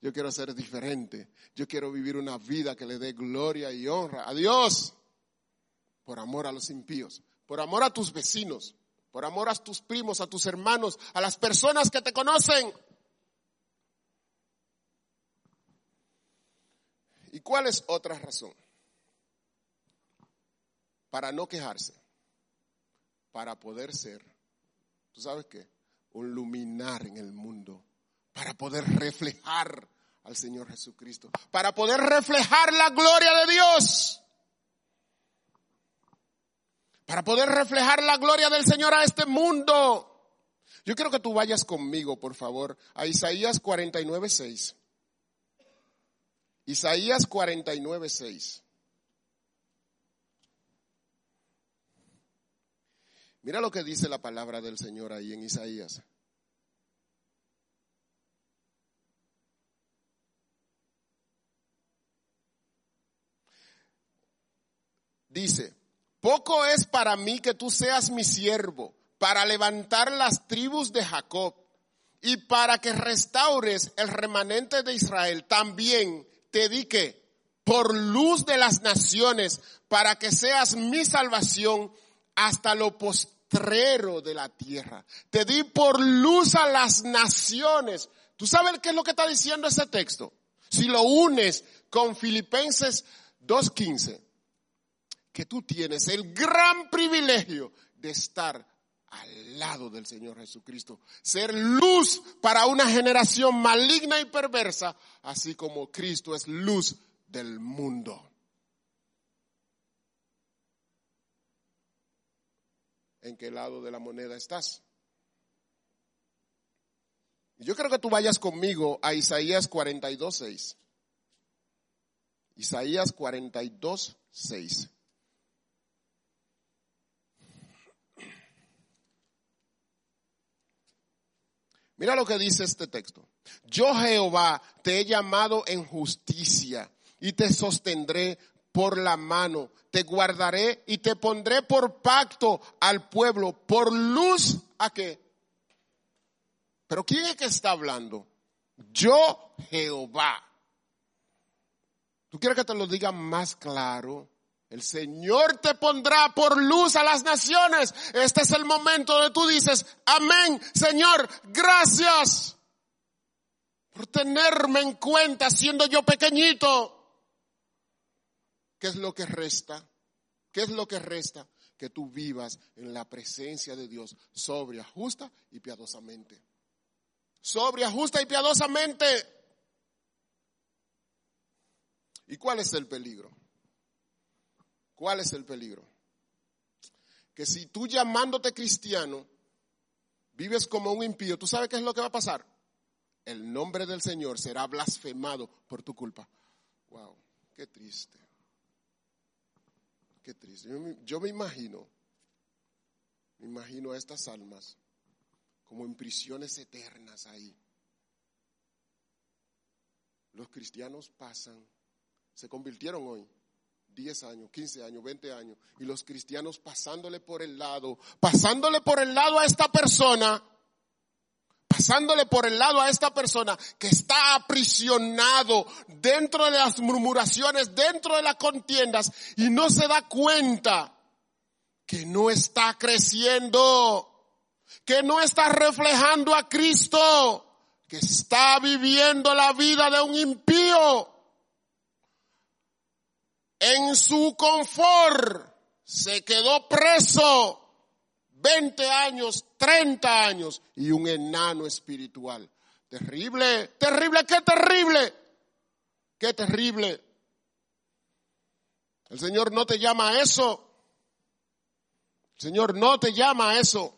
Yo quiero ser diferente. Yo quiero vivir una vida que le dé gloria y honra a Dios por amor a los impíos, por amor a tus vecinos, por amor a tus primos, a tus hermanos, a las personas que te conocen. ¿Y cuál es otra razón? Para no quejarse, para poder ser ¿tú sabes qué? Un luminar en el mundo para poder reflejar al Señor Jesucristo, para poder reflejar la gloria de Dios, para poder reflejar la gloria del Señor a este mundo. Yo quiero que tú vayas conmigo, por favor, a Isaías 49, 6. Isaías 49, 6. Mira lo que dice la palabra del Señor ahí en Isaías. Dice, poco es para mí que tú seas mi siervo, para levantar las tribus de Jacob y para que restaures el remanente de Israel. También te di que por luz de las naciones, para que seas mi salvación hasta lo postrero de la tierra. Te di por luz a las naciones. ¿Tú sabes qué es lo que está diciendo ese texto? Si lo unes con Filipenses 2.15, que tú tienes el gran privilegio de estar al lado del Señor Jesucristo, ser luz para una generación maligna y perversa, así como Cristo es luz del mundo. en qué lado de la moneda estás. Yo creo que tú vayas conmigo a Isaías 42, 6. Isaías 42, Mira lo que dice este texto. Yo Jehová te he llamado en justicia y te sostendré por la mano, te guardaré y te pondré por pacto al pueblo, por luz a qué. Pero ¿quién es que está hablando? Yo Jehová. ¿Tú quieres que te lo diga más claro? El Señor te pondrá por luz a las naciones. Este es el momento donde tú dices, amén, Señor, gracias por tenerme en cuenta siendo yo pequeñito. ¿Qué es lo que resta? ¿Qué es lo que resta? Que tú vivas en la presencia de Dios sobria, justa y piadosamente. Sobria, justa y piadosamente. ¿Y cuál es el peligro? ¿Cuál es el peligro? Que si tú llamándote cristiano vives como un impío, ¿tú sabes qué es lo que va a pasar? El nombre del Señor será blasfemado por tu culpa. Wow, qué triste. Qué triste. Yo me, imagino, me imagino a estas almas como en prisiones eternas ahí. Los cristianos pasan, se convirtieron hoy, 10 años, 15 años, 20 años, y los cristianos pasándole por el lado, pasándole por el lado a esta persona, pasándole por el lado a esta persona que está aprisionado dentro de las murmuraciones, dentro de las contiendas, y no se da cuenta que no está creciendo, que no está reflejando a Cristo, que está viviendo la vida de un impío en su confort se quedó preso 20 años, 30 años y un enano espiritual. Terrible, terrible, qué terrible, qué terrible. El Señor no te llama a eso. El Señor no te llama a eso.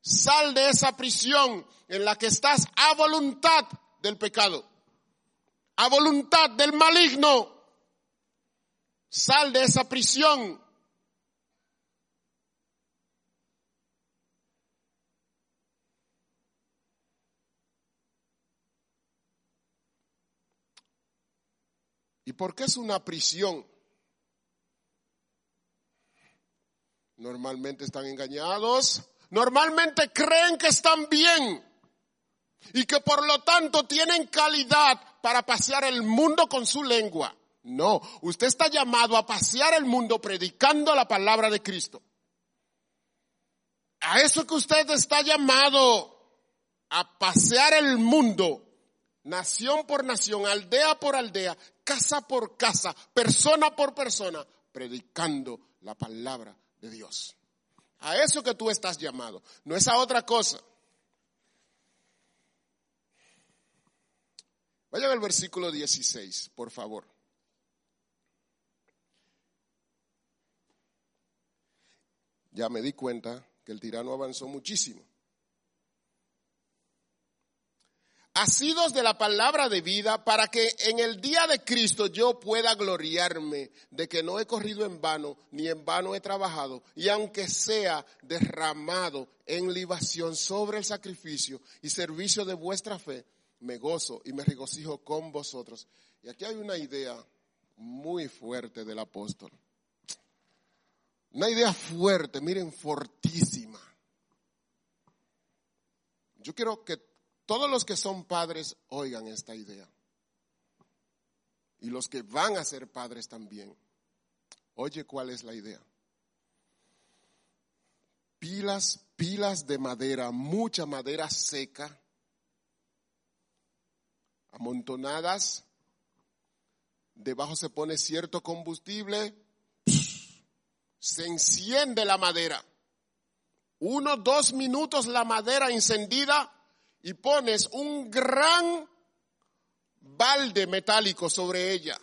Sal de esa prisión en la que estás a voluntad del pecado, a voluntad del maligno. Sal de esa prisión. ¿Y por qué es una prisión? Normalmente están engañados, normalmente creen que están bien y que por lo tanto tienen calidad para pasear el mundo con su lengua. No, usted está llamado a pasear el mundo predicando la palabra de Cristo. A eso que usted está llamado a pasear el mundo, nación por nación, aldea por aldea, casa por casa, persona por persona, predicando la palabra de Dios. A eso que tú estás llamado, no es a otra cosa. Vayan al versículo 16, por favor. Ya me di cuenta que el tirano avanzó muchísimo. Asidos de la palabra de vida para que en el día de Cristo yo pueda gloriarme de que no he corrido en vano, ni en vano he trabajado, y aunque sea derramado en libación sobre el sacrificio y servicio de vuestra fe, me gozo y me regocijo con vosotros. Y aquí hay una idea muy fuerte del apóstol. Una idea fuerte, miren, fortísima. Yo quiero que todos los que son padres oigan esta idea. Y los que van a ser padres también. Oye, ¿cuál es la idea? Pilas, pilas de madera, mucha madera seca, amontonadas. Debajo se pone cierto combustible se enciende la madera. Uno, dos minutos la madera encendida y pones un gran balde metálico sobre ella.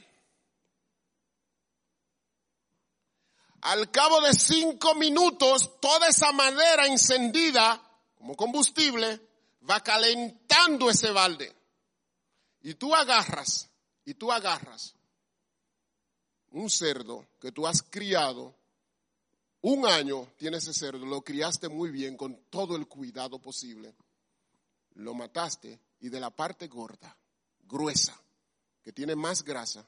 Al cabo de cinco minutos, toda esa madera encendida como combustible va calentando ese balde. Y tú agarras, y tú agarras un cerdo que tú has criado un año tiene ese cerdo, lo criaste muy bien con todo el cuidado posible. Lo mataste y de la parte gorda, gruesa, que tiene más grasa,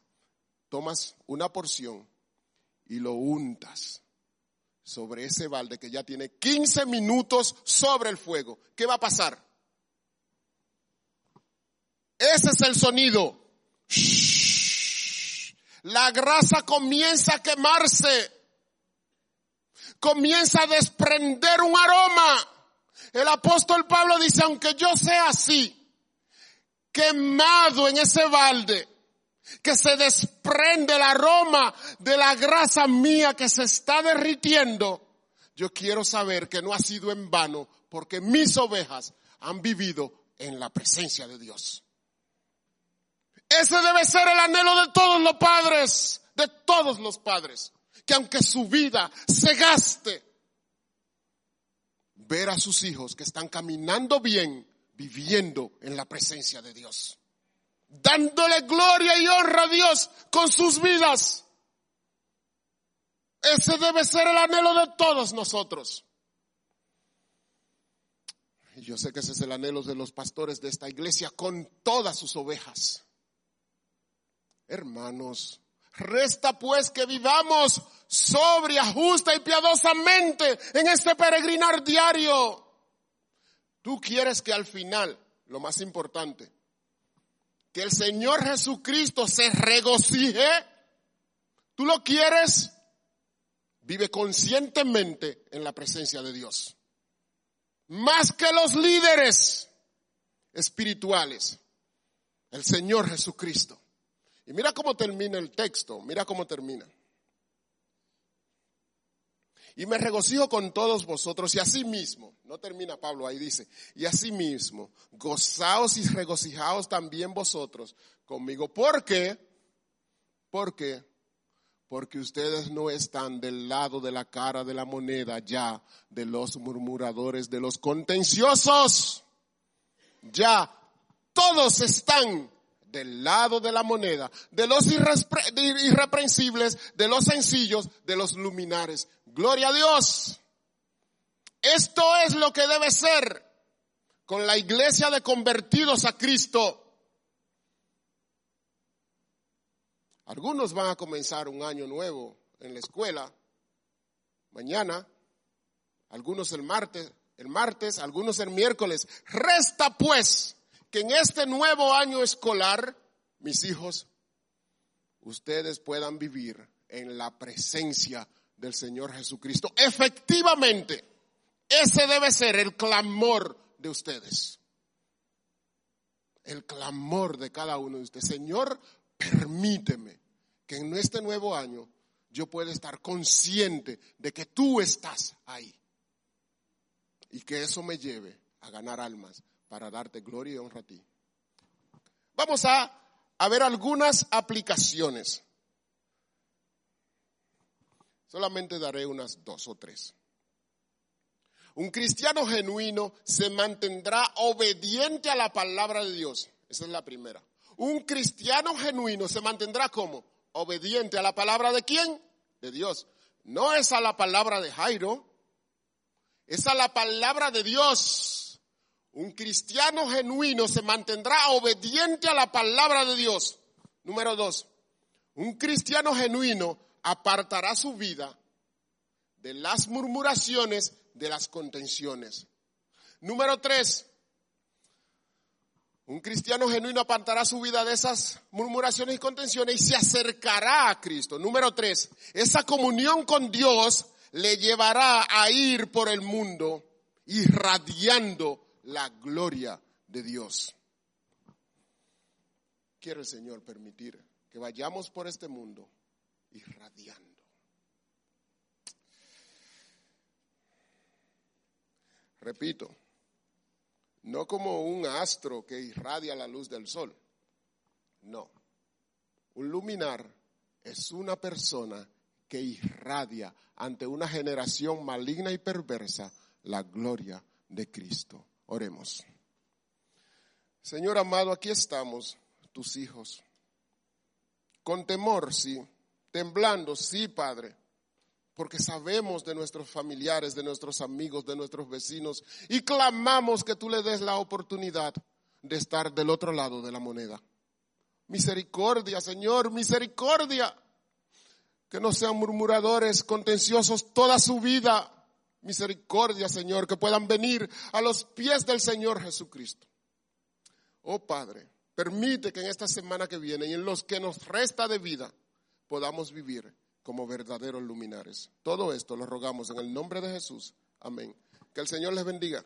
tomas una porción y lo untas sobre ese balde que ya tiene 15 minutos sobre el fuego. ¿Qué va a pasar? Ese es el sonido. La grasa comienza a quemarse comienza a desprender un aroma. El apóstol Pablo dice, aunque yo sea así, quemado en ese balde, que se desprende el aroma de la grasa mía que se está derritiendo, yo quiero saber que no ha sido en vano, porque mis ovejas han vivido en la presencia de Dios. Ese debe ser el anhelo de todos los padres, de todos los padres, que aunque su vida se gaste, ver a sus hijos que están caminando bien, viviendo en la presencia de Dios, dándole gloria y honra a Dios con sus vidas. Ese debe ser el anhelo de todos nosotros. Y yo sé que ese es el anhelo de los pastores de esta iglesia con todas sus ovejas. Hermanos, resta pues que vivamos sobria, justa y piadosamente en este peregrinar diario. Tú quieres que al final, lo más importante, que el Señor Jesucristo se regocije. ¿Tú lo quieres? Vive conscientemente en la presencia de Dios más que los líderes espirituales, el Señor Jesucristo. Y mira cómo termina el texto, mira cómo termina. Y me regocijo con todos vosotros y así mismo, no termina Pablo ahí dice, y así mismo, gozaos y regocijaos también vosotros conmigo. ¿Por qué? Porque porque ustedes no están del lado de la cara de la moneda ya de los murmuradores, de los contenciosos. Ya todos están del lado de la moneda, de los irreprensibles, de los sencillos, de los luminares. Gloria a Dios. Esto es lo que debe ser con la iglesia de convertidos a Cristo. Algunos van a comenzar un año nuevo en la escuela mañana, algunos el martes, el martes, algunos el miércoles. Resta pues que en este nuevo año escolar, mis hijos, ustedes puedan vivir en la presencia del Señor Jesucristo. Efectivamente, ese debe ser el clamor de ustedes. El clamor de cada uno de ustedes. Señor, permíteme que en este nuevo año yo pueda estar consciente de que tú estás ahí. Y que eso me lleve a ganar almas para darte gloria y honra a ti. Vamos a, a ver algunas aplicaciones. Solamente daré unas dos o tres. Un cristiano genuino se mantendrá obediente a la palabra de Dios. Esa es la primera. Un cristiano genuino se mantendrá como obediente a la palabra de quién? De Dios. No es a la palabra de Jairo, es a la palabra de Dios. Un cristiano genuino se mantendrá obediente a la palabra de Dios. Número dos, un cristiano genuino apartará su vida de las murmuraciones, de las contenciones. Número tres, un cristiano genuino apartará su vida de esas murmuraciones y contenciones y se acercará a Cristo. Número tres, esa comunión con Dios le llevará a ir por el mundo irradiando la gloria de Dios. Quiere el Señor permitir que vayamos por este mundo irradiando. Repito, no como un astro que irradia la luz del sol. No. Un luminar es una persona que irradia ante una generación maligna y perversa la gloria de Cristo. Oremos. Señor amado, aquí estamos, tus hijos. Con temor, sí. Temblando, sí, Padre porque sabemos de nuestros familiares, de nuestros amigos, de nuestros vecinos, y clamamos que tú le des la oportunidad de estar del otro lado de la moneda. Misericordia, Señor, misericordia. Que no sean murmuradores, contenciosos toda su vida. Misericordia, Señor, que puedan venir a los pies del Señor Jesucristo. Oh Padre, permite que en esta semana que viene y en los que nos resta de vida podamos vivir como verdaderos luminares. Todo esto lo rogamos en el nombre de Jesús. Amén. Que el Señor les bendiga.